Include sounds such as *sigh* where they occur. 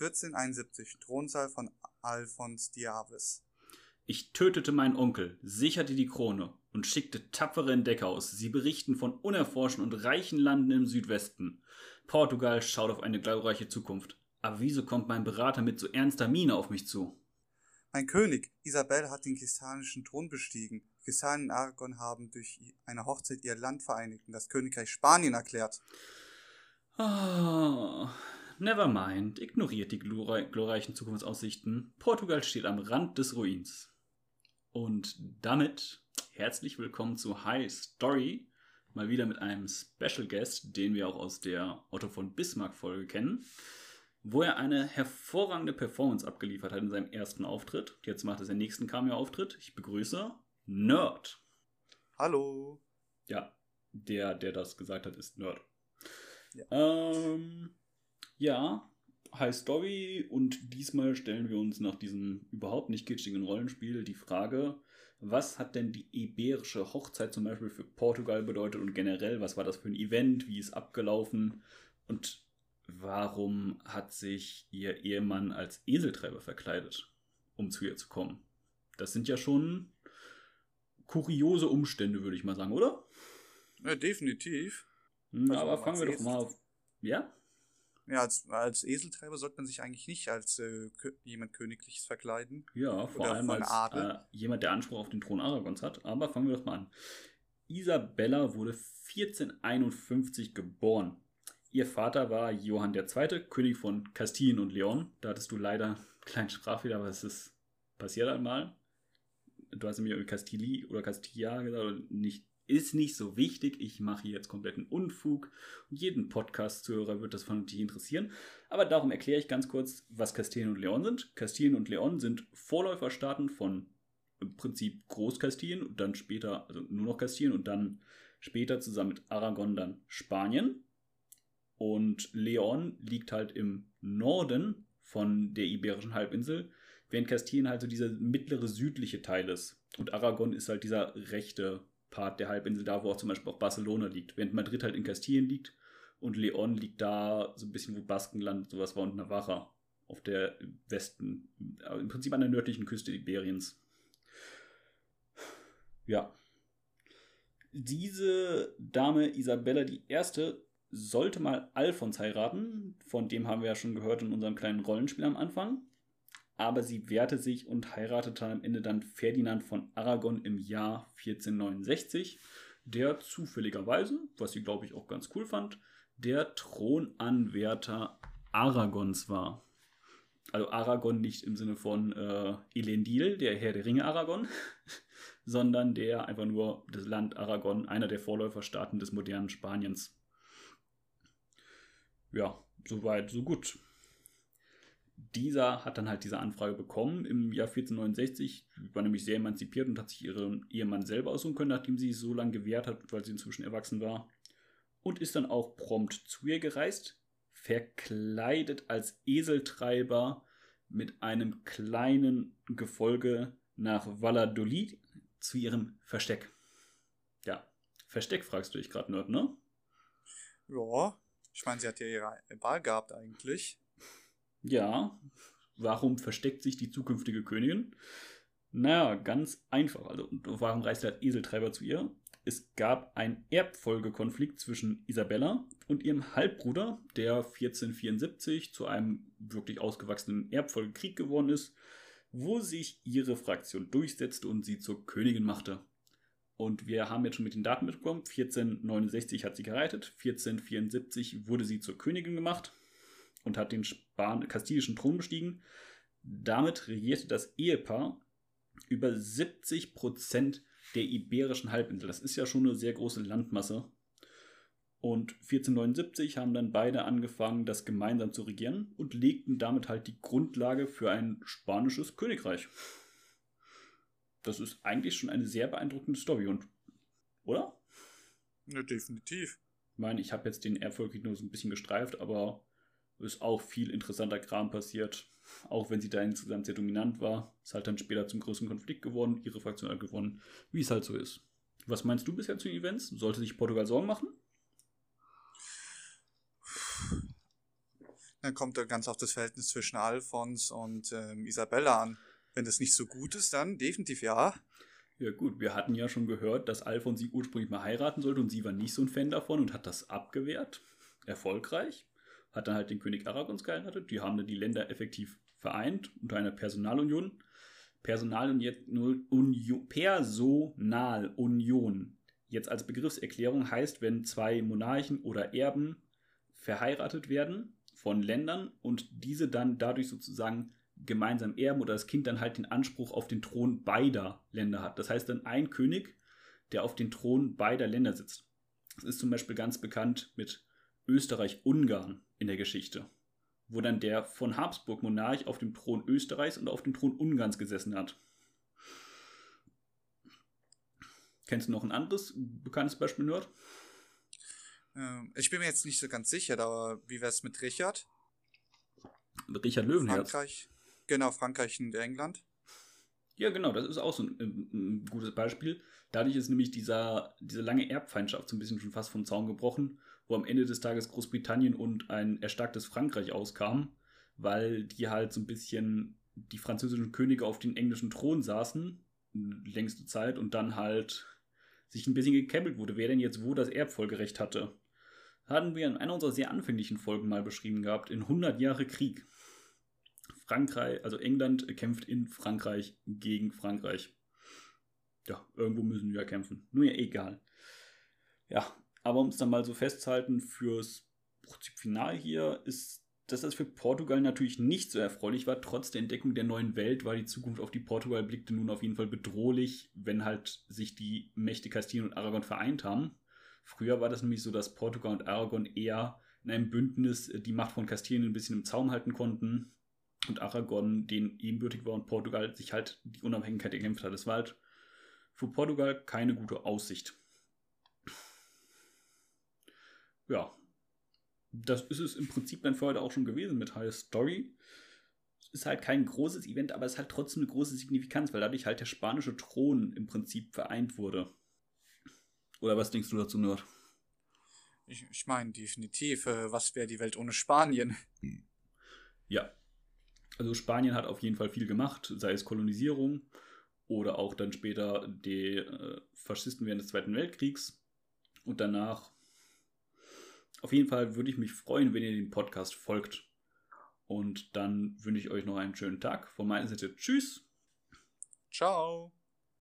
1471 Thronsaal von Alphons Diavis. Ich tötete meinen Onkel, sicherte die Krone und schickte tapfere Entdecker aus. Sie berichten von unerforschten und reichen Landen im Südwesten. Portugal schaut auf eine glorreiche Zukunft. Aber wieso kommt mein Berater mit so ernster Miene auf mich zu? Mein König, Isabel hat den kistanischen Thron bestiegen. Kistan und Aragon haben durch eine Hochzeit ihr Land vereinigt und das Königreich Spanien erklärt. Oh, never mind. Ignoriert die glorreichen Zukunftsaussichten. Portugal steht am Rand des Ruins. Und damit herzlich willkommen zu High Story. Mal wieder mit einem Special Guest, den wir auch aus der Otto von Bismarck Folge kennen, wo er eine hervorragende Performance abgeliefert hat in seinem ersten Auftritt. Jetzt macht er seinen nächsten Cameo-Auftritt. Ich begrüße Nerd. Hallo. Ja, der, der das gesagt hat, ist Nerd. Ja. Ähm, ja, High Story und diesmal stellen wir uns nach diesem überhaupt nicht kitschigen Rollenspiel die Frage, was hat denn die iberische Hochzeit zum Beispiel für Portugal bedeutet und generell, was war das für ein Event, wie ist abgelaufen und warum hat sich ihr Ehemann als Eseltreiber verkleidet, um zu ihr zu kommen? Das sind ja schon kuriose Umstände, würde ich mal sagen, oder? Ja, definitiv. Hm, also aber fangen wir doch mal auf. Ja? Ja, als, als Eseltreiber sollte man sich eigentlich nicht als äh, jemand Königliches verkleiden. Ja, vor allem als äh, jemand, der Anspruch auf den Thron Aragons hat. Aber fangen wir doch mal an. Isabella wurde 1451 geboren. Ihr Vater war Johann II., König von Kastilien und Leon. Da hattest du leider einen kleinen Sprachfehler, aber es ist passiert einmal. Du hast nämlich Castili oder Castilla gesagt, oder nicht ist nicht so wichtig. Ich mache hier jetzt kompletten Unfug. Jeden Podcast-Zuhörer wird das von dich interessieren. Aber darum erkläre ich ganz kurz, was Kastilien und Leon sind. Kastilien und Leon sind Vorläuferstaaten von im Prinzip Großkastilien und dann später, also nur noch Kastilien und dann später zusammen mit Aragon dann Spanien. Und Leon liegt halt im Norden von der Iberischen Halbinsel, während Kastilien halt so dieser mittlere südliche Teil ist. Und Aragon ist halt dieser rechte Part der Halbinsel, da wo auch zum Beispiel auch Barcelona liegt. Während Madrid halt in Kastilien liegt und Leon liegt da so ein bisschen, wo Baskenland sowas war und Navarra auf der Westen, im Prinzip an der nördlichen Küste Iberiens. Ja. Diese Dame Isabella I. sollte mal Alfons heiraten, von dem haben wir ja schon gehört in unserem kleinen Rollenspiel am Anfang aber sie wehrte sich und heiratete am Ende dann Ferdinand von Aragon im Jahr 1469, der zufälligerweise, was sie glaube ich auch ganz cool fand, der Thronanwärter Aragons war. Also Aragon nicht im Sinne von äh, Elendil, der Herr der Ringe Aragon, *laughs* sondern der einfach nur das Land Aragon, einer der Vorläuferstaaten des modernen Spaniens. Ja, soweit, so gut dieser hat dann halt diese Anfrage bekommen im Jahr 1469, war nämlich sehr emanzipiert und hat sich ihren Ehemann selber aussuchen können, nachdem sie so lange gewehrt hat, weil sie inzwischen erwachsen war. Und ist dann auch prompt zu ihr gereist, verkleidet als Eseltreiber mit einem kleinen Gefolge nach Valladolid zu ihrem Versteck. Ja, Versteck fragst du dich gerade, Nerd, ne? Ja, ich meine, sie hat ja ihre Wahl gehabt eigentlich. Ja, warum versteckt sich die zukünftige Königin? Naja, ganz einfach. Also, warum reist der Eseltreiber zu ihr? Es gab einen Erbfolgekonflikt zwischen Isabella und ihrem Halbbruder, der 1474 zu einem wirklich ausgewachsenen Erbfolgekrieg geworden ist, wo sich ihre Fraktion durchsetzte und sie zur Königin machte. Und wir haben jetzt schon mit den Daten mitbekommen. 1469 hat sie geheiratet, 1474 wurde sie zur Königin gemacht und hat den Span kastilischen Thron bestiegen. Damit regierte das Ehepaar über 70 Prozent der iberischen Halbinsel. Das ist ja schon eine sehr große Landmasse. Und 1479 haben dann beide angefangen, das gemeinsam zu regieren und legten damit halt die Grundlage für ein spanisches Königreich. Das ist eigentlich schon eine sehr beeindruckende Story, und oder? Ja, definitiv. Ich meine, ich habe jetzt den Erbfolgekrieg nur so ein bisschen gestreift, aber ist auch viel interessanter Kram passiert. Auch wenn sie da insgesamt sehr dominant war, ist halt dann später zum größeren Konflikt geworden, ihre Fraktion hat gewonnen, wie es halt so ist. Was meinst du bisher zu den Events? Sollte sich Portugal Sorgen machen? Dann kommt er ganz auf das Verhältnis zwischen Alphons und ähm, Isabella an. Wenn das nicht so gut ist, dann definitiv ja. Ja gut, wir hatten ja schon gehört, dass Alphons sie ursprünglich mal heiraten sollte und sie war nicht so ein Fan davon und hat das abgewehrt. Erfolgreich. Hat dann halt den König Aragons geheiratet. Die haben dann die Länder effektiv vereint unter einer Personalunion. Personalunion, Personalunion jetzt als Begriffserklärung heißt, wenn zwei Monarchen oder Erben verheiratet werden von Ländern und diese dann dadurch sozusagen gemeinsam erben oder das Kind dann halt den Anspruch auf den Thron beider Länder hat. Das heißt dann ein König, der auf den Thron beider Länder sitzt. Das ist zum Beispiel ganz bekannt mit Österreich-Ungarn in der Geschichte wo dann der von Habsburg Monarch auf dem Thron Österreichs und auf dem Thron Ungarns gesessen hat. Kennst du noch ein anderes bekanntes Beispiel, Nerd? Ähm, ich bin mir jetzt nicht so ganz sicher, aber wie wäre es mit Richard? Mit Richard Löwenherz? Frankreich, genau, Frankreich und England. Ja, genau, das ist auch so ein, ein, ein, gutes Beispiel. Dadurch ist nämlich dieser, diese lange Erbfeindschaft so ein bisschen schon fast vom Zaun gebrochen wo am Ende des Tages Großbritannien und ein erstarktes Frankreich auskamen, weil die halt so ein bisschen die französischen Könige auf den englischen Thron saßen, längste Zeit, und dann halt sich ein bisschen gekämpelt wurde, wer denn jetzt wo das Erbfolgerecht hatte. Hatten wir in einer unserer sehr anfänglichen Folgen mal beschrieben gehabt, in 100 Jahre Krieg. Frankreich, also England kämpft in Frankreich gegen Frankreich. Ja, irgendwo müssen wir ja kämpfen. Nur ja egal. Ja, aber um es dann mal so festzuhalten, fürs Final hier ist, dass das für Portugal natürlich nicht so erfreulich war. Trotz der Entdeckung der neuen Welt war die Zukunft, auf die Portugal blickte, nun auf jeden Fall bedrohlich, wenn halt sich die Mächte Kastilien und Aragon vereint haben. Früher war das nämlich so, dass Portugal und Aragon eher in einem Bündnis die Macht von Kastilien ein bisschen im Zaum halten konnten und Aragon denen ebenbürtig war und Portugal sich halt die Unabhängigkeit erkämpft hat. Das war halt für Portugal keine gute Aussicht ja, das ist es im Prinzip dann für heute auch schon gewesen mit High Story. Es ist halt kein großes Event, aber es hat trotzdem eine große Signifikanz, weil dadurch halt der spanische Thron im Prinzip vereint wurde. Oder was denkst du dazu, Nerd? Ich, ich meine, definitiv. Äh, was wäre die Welt ohne Spanien? Ja. Also Spanien hat auf jeden Fall viel gemacht, sei es Kolonisierung oder auch dann später die äh, Faschisten während des Zweiten Weltkriegs. Und danach auf jeden Fall würde ich mich freuen, wenn ihr dem Podcast folgt. Und dann wünsche ich euch noch einen schönen Tag. Von meiner Seite Tschüss. Ciao.